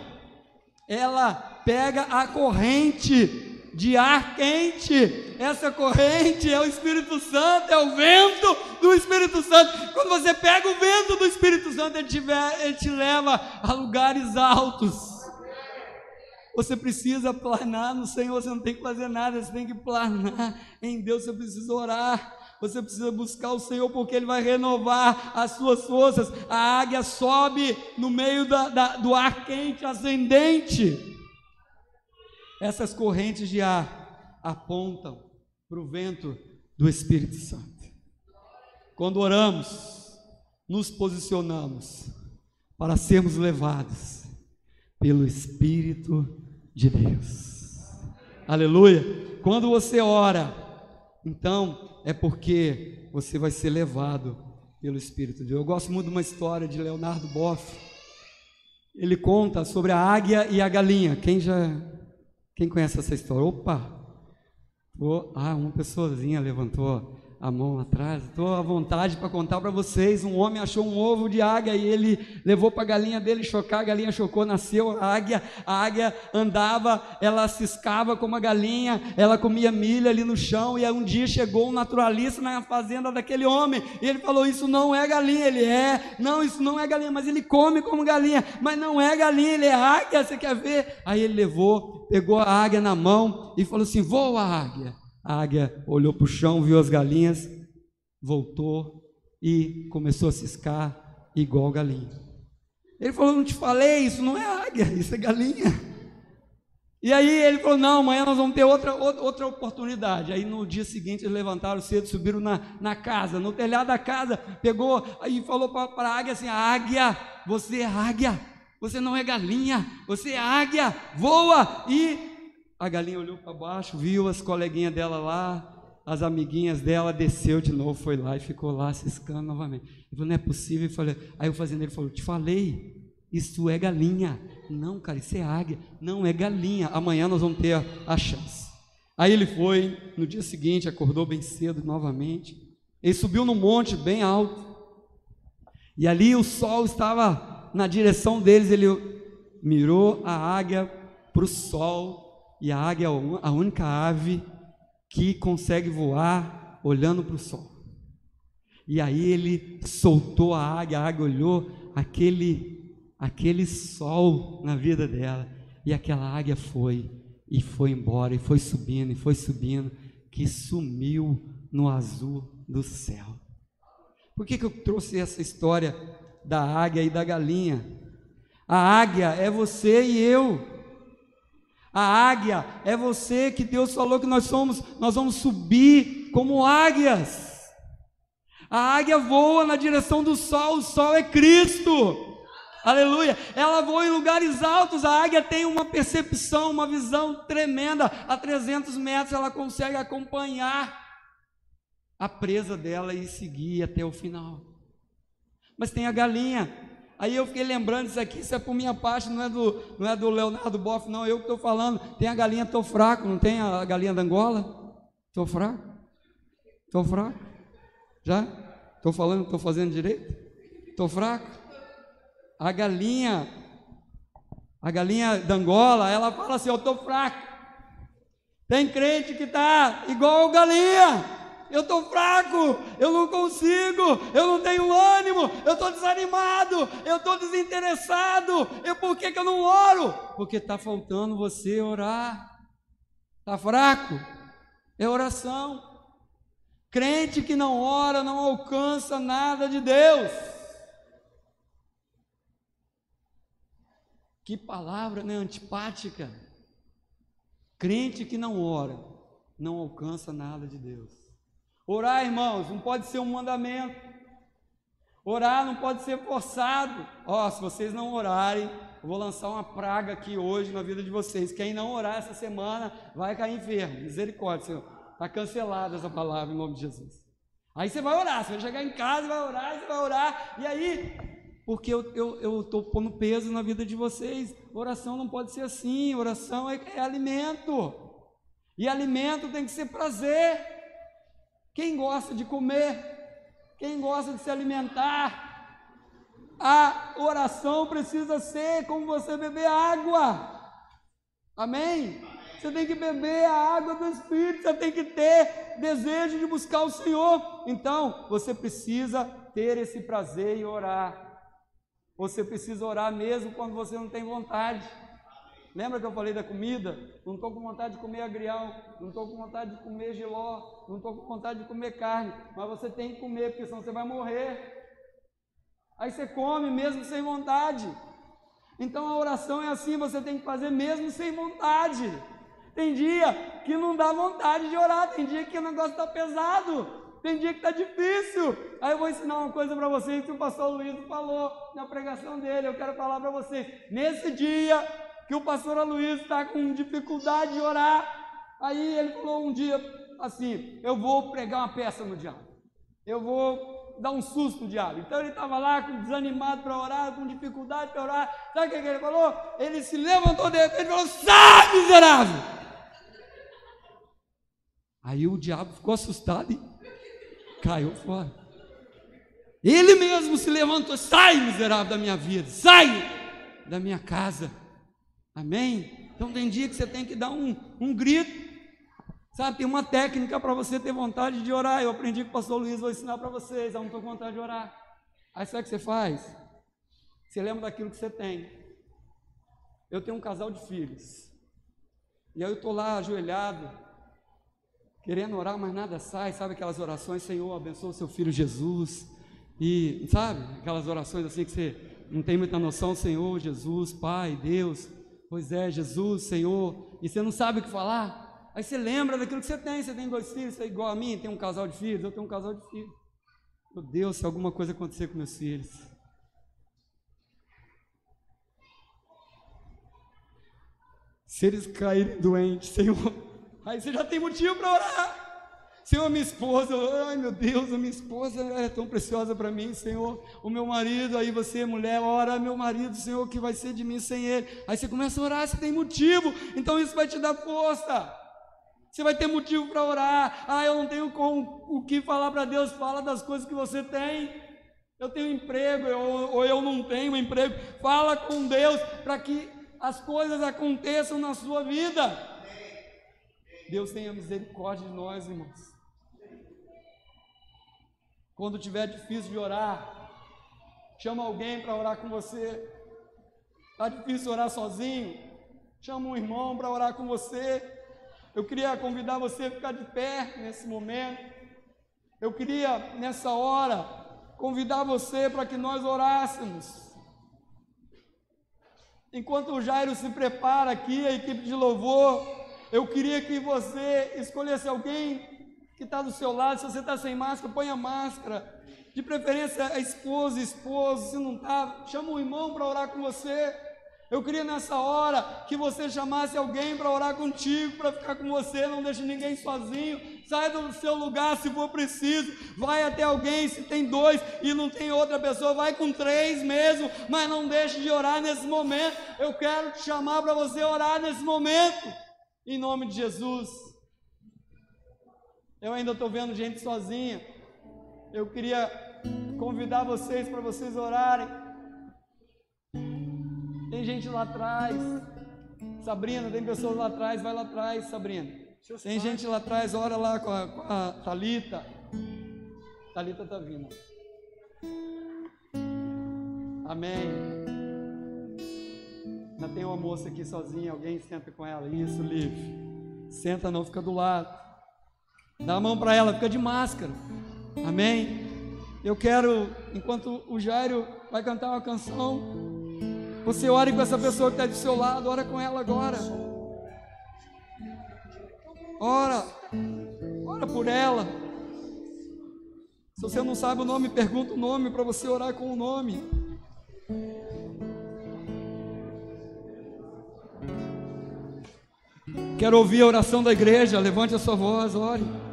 ela pega a corrente de ar quente. Essa corrente é o Espírito Santo, é o vento do Espírito Santo. Quando você pega o vento do Espírito Santo, ele te, ele te leva a lugares altos. Você precisa planar no Senhor, você não tem que fazer nada, você tem que planar em Deus, você precisa orar. Você precisa buscar o Senhor porque Ele vai renovar as suas forças. A águia sobe no meio da, da, do ar quente ascendente. Essas correntes de ar apontam para o vento do Espírito Santo. Quando oramos, nos posicionamos para sermos levados pelo Espírito de Deus. Aleluia! Quando você ora, então é porque você vai ser levado pelo Espírito de Deus. Eu gosto muito de uma história de Leonardo Boff. Ele conta sobre a águia e a galinha. Quem já quem conhece essa história? Opa! Oh, ah, uma pessoazinha levantou a mão atrás. Estou à vontade para contar para vocês. Um homem achou um ovo de águia e ele levou para a galinha dele chocar. A galinha chocou, nasceu a águia. A águia andava, ela ciscava como a galinha, ela comia milho ali no chão. E aí um dia chegou um naturalista na fazenda daquele homem. E ele falou: Isso não é galinha. Ele é, não, isso não é galinha, mas ele come como galinha. Mas não é galinha, ele é águia. Você quer ver? Aí ele levou, pegou a águia na mão e falou assim: Voa, águia. A águia olhou para o chão, viu as galinhas, voltou e começou a ciscar igual galinha. Ele falou: Não te falei, isso não é águia, [LAUGHS] isso é galinha. E aí ele falou: Não, amanhã nós vamos ter outra, outra oportunidade. Aí no dia seguinte eles levantaram cedo, subiram na, na casa, no telhado da casa, pegou e falou para a águia assim: Águia, você é águia, você não é galinha, você é águia, voa e a galinha olhou para baixo, viu as coleguinhas dela lá, as amiguinhas dela, desceu de novo, foi lá e ficou lá ciscando novamente. Ele falou, não é possível. Falei, aí o fazendeiro falou, te falei, isso é galinha. Não, cara, isso é águia. Não, é galinha. Amanhã nós vamos ter a, a chance. Aí ele foi, no dia seguinte, acordou bem cedo novamente. Ele subiu no monte bem alto. E ali o sol estava na direção deles. Ele mirou a águia para o sol e a águia é a única ave que consegue voar olhando para o sol. E aí ele soltou a águia, a águia olhou aquele, aquele sol na vida dela, e aquela águia foi, e foi embora, e foi subindo, e foi subindo, que sumiu no azul do céu. Por que, que eu trouxe essa história da águia e da galinha? A águia é você e eu. A águia é você que Deus falou que nós somos, nós vamos subir como águias. A águia voa na direção do sol, o sol é Cristo. Aleluia. Ela voa em lugares altos. A águia tem uma percepção, uma visão tremenda. A 300 metros ela consegue acompanhar a presa dela e seguir até o final. Mas tem a galinha. Aí eu fiquei lembrando isso aqui, isso é por minha parte, não é do, não é do Leonardo Boff, não, eu que estou falando. Tem a galinha tô fraco, não tem a galinha da Angola? Tô fraco? Tô fraco? Já? Estou falando, estou fazendo direito? Estou fraco? A galinha, a galinha da Angola, ela fala assim, eu estou fraco. Tem crente que está igual galinha eu estou fraco, eu não consigo, eu não tenho ânimo, eu estou desanimado, eu estou desinteressado. Eu, por que, que eu não oro? Porque está faltando você orar. Está fraco? É oração. Crente que não ora não alcança nada de Deus. Que palavra né, antipática. Crente que não ora não alcança nada de Deus. Orar, irmãos, não pode ser um mandamento. Orar não pode ser forçado. Ó, oh, se vocês não orarem, eu vou lançar uma praga aqui hoje na vida de vocês. Quem não orar essa semana vai cair enfermo. Misericórdia, Senhor. Está cancelada essa palavra em nome de Jesus. Aí você vai orar, você vai chegar em casa, vai orar, você vai orar, e aí, porque eu estou pondo peso na vida de vocês, oração não pode ser assim, oração é, é alimento, e alimento tem que ser prazer. Quem gosta de comer, quem gosta de se alimentar, a oração precisa ser como você beber água. Amém? Você tem que beber a água do Espírito, você tem que ter desejo de buscar o Senhor. Então, você precisa ter esse prazer em orar. Você precisa orar mesmo quando você não tem vontade. Lembra que eu falei da comida? Não estou com vontade de comer agrião, não estou com vontade de comer giló, não estou com vontade de comer carne, mas você tem que comer, porque senão você vai morrer. Aí você come mesmo sem vontade. Então a oração é assim, você tem que fazer mesmo sem vontade. Tem dia que não dá vontade de orar, tem dia que o negócio está pesado, tem dia que está difícil. Aí eu vou ensinar uma coisa para vocês que o pastor Luiz falou na pregação dele. Eu quero falar para vocês. Nesse dia, que o pastor Aloysio está com dificuldade de orar. Aí ele falou um dia assim: Eu vou pregar uma peça no diabo, eu vou dar um susto no diabo. Então ele estava lá desanimado para orar, com dificuldade para orar. Sabe o que ele falou? Ele se levantou de repente e falou: Sai, miserável! Aí o diabo ficou assustado e caiu fora. Ele mesmo se levantou: Sai, miserável da minha vida, sai da minha casa. Amém? Então tem dia que você tem que dar um, um grito. Sabe, tem uma técnica para você ter vontade de orar. Eu aprendi com o pastor Luiz, vou ensinar para vocês. Eu não estou com vontade de orar. Aí sabe o que você faz? Você lembra daquilo que você tem. Eu tenho um casal de filhos. E aí eu estou lá ajoelhado, querendo orar, mas nada sai. Sabe aquelas orações, Senhor, abençoa o seu filho Jesus. E, sabe, aquelas orações assim que você não tem muita noção, Senhor, Jesus, Pai, Deus. Pois é, Jesus, Senhor, e você não sabe o que falar? Aí você lembra daquilo que você tem, você tem dois filhos, você é igual a mim, tem um casal de filhos, eu tenho um casal de filhos. Meu Deus, se alguma coisa acontecer com meus filhos. Se eles caírem doentes, Senhor, aí você já tem motivo para orar. Senhor, minha esposa, ai meu Deus, a minha esposa é tão preciosa para mim, Senhor. O meu marido, aí você, mulher, ora, meu marido, Senhor, que vai ser de mim sem ele. Aí você começa a orar, você tem motivo, então isso vai te dar força. Você vai ter motivo para orar. Ah, eu não tenho com, o que falar para Deus. Fala das coisas que você tem. Eu tenho emprego, eu, ou eu não tenho emprego. Fala com Deus para que as coisas aconteçam na sua vida. Deus tenha misericórdia de nós, irmãos. Quando tiver difícil de orar, chama alguém para orar com você. Está difícil orar sozinho? Chama um irmão para orar com você. Eu queria convidar você a ficar de pé nesse momento. Eu queria, nessa hora, convidar você para que nós orássemos. Enquanto o Jairo se prepara aqui, a equipe de louvor, eu queria que você escolhesse alguém que está do seu lado, se você está sem máscara, põe a máscara. De preferência a esposa, esposo, se não está, chama um irmão para orar com você. Eu queria nessa hora que você chamasse alguém para orar contigo, para ficar com você, não deixe ninguém sozinho. sai do seu lugar se for preciso, vai até alguém se tem dois e não tem outra pessoa, vai com três mesmo, mas não deixe de orar nesse momento. Eu quero te chamar para você orar nesse momento, em nome de Jesus. Eu ainda estou vendo gente sozinha. Eu queria convidar vocês para vocês orarem. Tem gente lá atrás. Sabrina, tem pessoas lá atrás, vai lá atrás, Sabrina. Tem gente lá atrás, ora lá com a, com a Thalita. Thalita está vindo. Amém. Ainda tem uma moça aqui sozinha, alguém senta com ela. Isso, Liv. Senta não, fica do lado. Dá a mão para ela, fica de máscara. Amém. Eu quero, enquanto o Jairo vai cantar uma canção, você ore com essa pessoa que está do seu lado, ora com ela agora. Ora, ora por ela. Se você não sabe o nome, pergunta o nome para você orar com o nome. Quero ouvir a oração da igreja. Levante a sua voz, ore.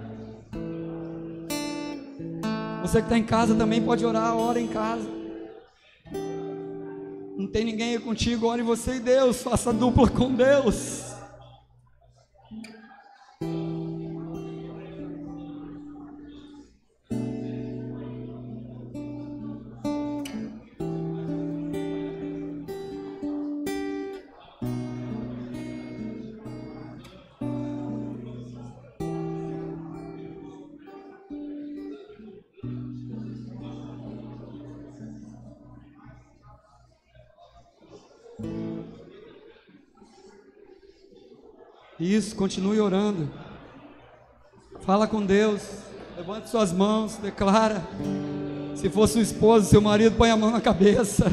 Você que está em casa também pode orar, ora em casa. Não tem ninguém aí contigo, ore você e Deus, faça dupla com Deus. Isso, continue orando. Fala com Deus. Levante suas mãos, declara. Se for sua esposa, seu marido, põe a mão na cabeça.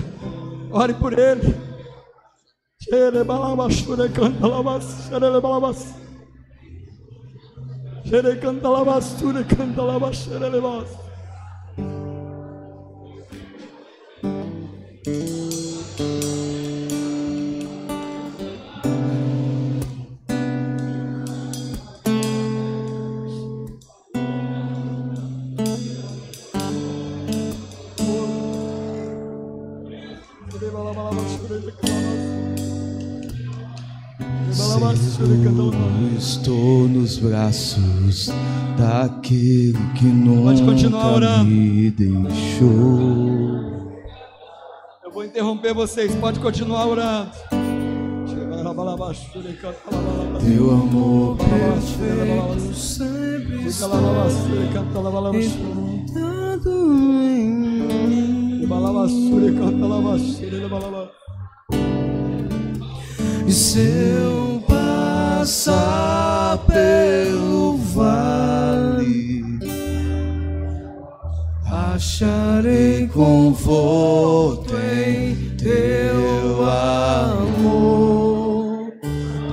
Ore por ele. Xere canta braços daquele que nunca me deixou. Eu vou interromper vocês, pode continuar orando. Teu amor perfeito sempre está em mim. E se eu passar pelo vale, acharei conforto em teu amor,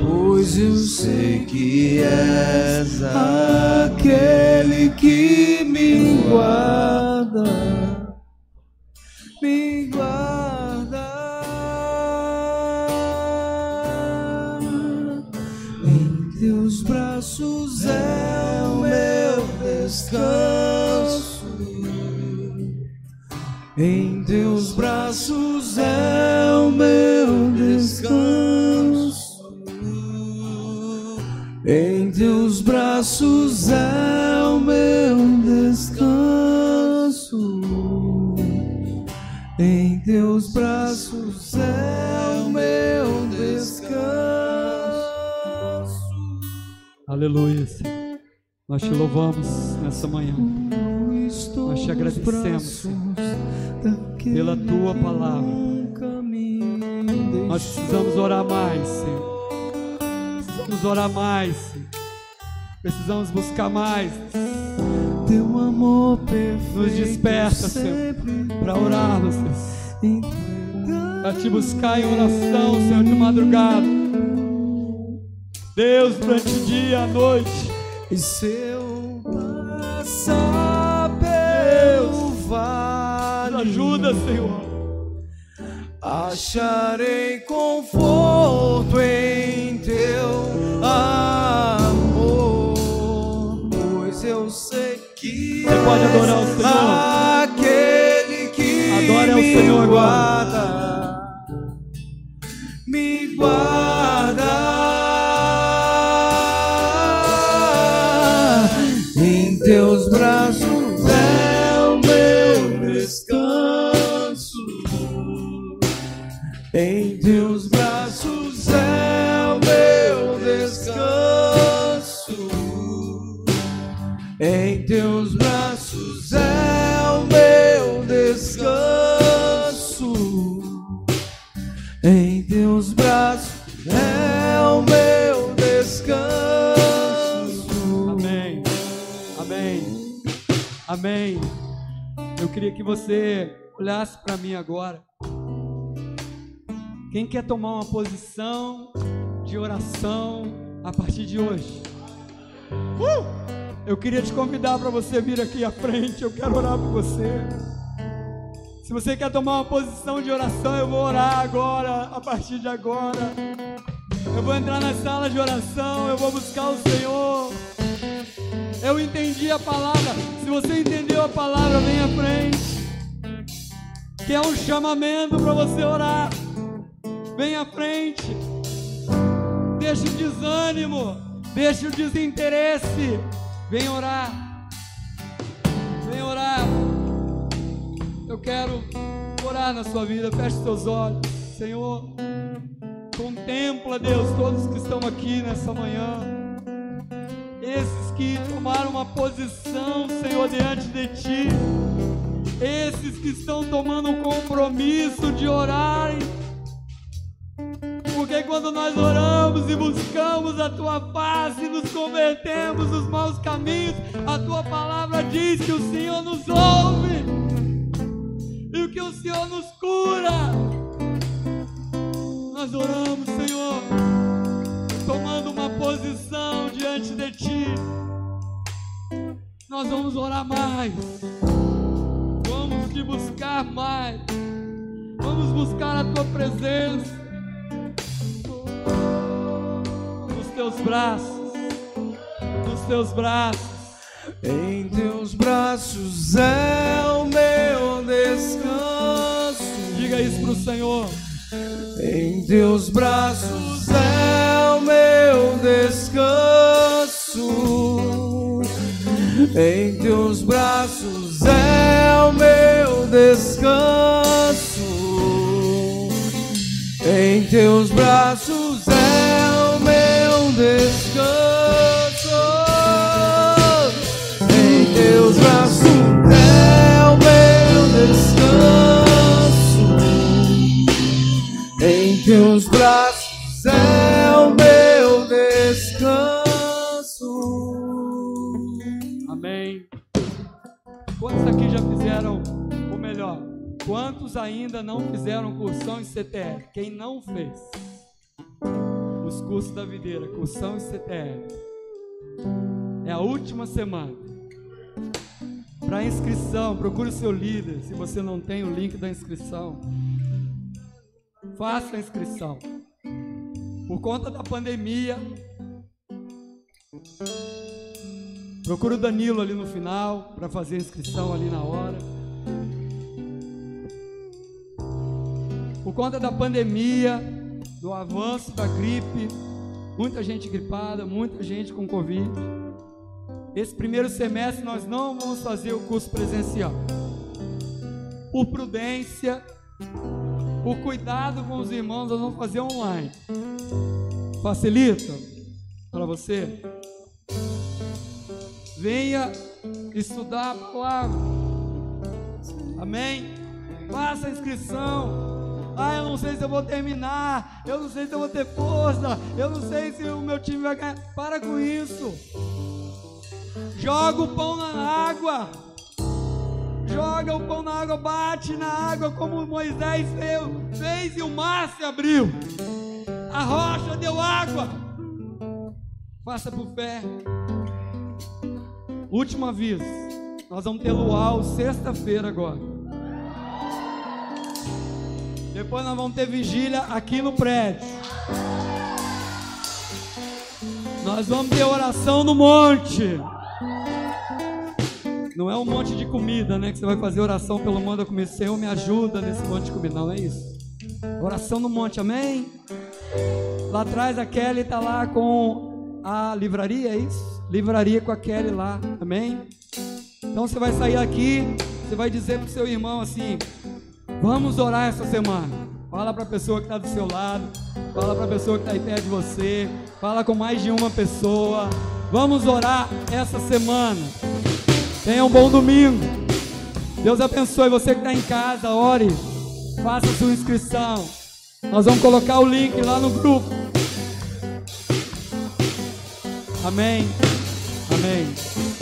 pois eu sei que és aquele que me guarda. Em teus braços é o meu descanso. Em teus braços é o meu descanso. Em teus braços é o meu descanso. Aleluia. Nós te louvamos nessa manhã. Nós te agradecemos, pela tua palavra. Nós precisamos orar mais, Senhor. Precisamos orar mais, Senhor. Precisamos buscar mais. Teu amor perfeito. Nos desperta, Senhor, para orarmos, Senhor. Para te buscar em oração, Senhor, de madrugada. Deus, durante o dia e a noite. E seu passar pelo vale ajuda, Senhor. Acharei conforto em teu amor, eu sei que Você pode adorar o Senhor. aquele que Adore ao me Senhor agora. guarda, me guarda em teus braços Em teus braços é o meu descanso. Amém. Amém. Amém. Eu queria que você olhasse para mim agora. Quem quer tomar uma posição de oração a partir de hoje? Uh! Eu queria te convidar para você vir aqui à frente. Eu quero orar por você. Se você quer tomar uma posição de oração, eu vou orar agora, a partir de agora. Eu vou entrar na sala de oração, eu vou buscar o Senhor. Eu entendi a palavra. Se você entendeu a palavra, vem à frente. Que é um chamamento para você orar. Vem à frente. Deixa o desânimo. Deixa o desinteresse. Vem orar. Vem orar. Eu quero orar na sua vida. Feche seus olhos. Senhor, contempla, Deus, todos que estão aqui nessa manhã. Esses que tomaram uma posição, Senhor, diante de Ti. Esses que estão tomando um compromisso de orarem. Porque quando nós oramos e buscamos a Tua face e nos convertemos dos maus caminhos, a Tua palavra diz que o Senhor nos ouve e que o Senhor nos cura. Nós oramos, Senhor, tomando uma posição diante de Ti. Nós vamos orar mais. Vamos te buscar mais. Vamos buscar a tua presença. Nos teus braços. Nos teus braços. Em teus braços é o meu descanso. Diga isso pro Senhor. Em teus braços é o meu descanso. Em teus braços é o meu descanso. Em teus braços é o meu descanso. Descanso. Em teus braços é o meu descanso. Amém. Quantos aqui já fizeram, ou melhor, quantos ainda não fizeram cursão em CTR? Quem não fez? Os cursos da videira, cursão em CTR. É a última semana. Para inscrição, procure o seu líder. Se você não tem o link da inscrição, faça a inscrição. Por conta da pandemia, procure o Danilo ali no final para fazer a inscrição ali na hora. Por conta da pandemia, do avanço da gripe, muita gente gripada, muita gente com Covid. Esse primeiro semestre nós não vamos fazer o curso presencial. Por prudência, por cuidado com os irmãos, nós vamos fazer online. Facilita para você? Venha estudar a palavra. Amém? Faça a inscrição. Ah, eu não sei se eu vou terminar. Eu não sei se eu vou ter força. Eu não sei se o meu time vai ganhar. Para com isso. Joga o pão na água. Joga o pão na água, bate na água como Moisés fez, e o mar se abriu. A rocha deu água. Faça por fé. Último aviso. Nós vamos ter luau sexta-feira agora. Depois nós vamos ter vigília aqui no prédio. Nós vamos ter oração no monte. Não é um monte de comida, né? Que você vai fazer oração pelo mundo comer. Senhor, me ajuda nesse monte de comida. Não, é isso. Oração no monte, amém? Lá atrás a Kelly está lá com a livraria, é isso? Livraria com a Kelly lá, amém? Então você vai sair aqui, você vai dizer para o seu irmão assim: Vamos orar essa semana. Fala para a pessoa que está do seu lado, fala para a pessoa que está aí perto de você, fala com mais de uma pessoa. Vamos orar essa semana. Tenha um bom domingo. Deus abençoe você que está em casa. Ore, faça sua inscrição. Nós vamos colocar o link lá no grupo. Amém. Amém.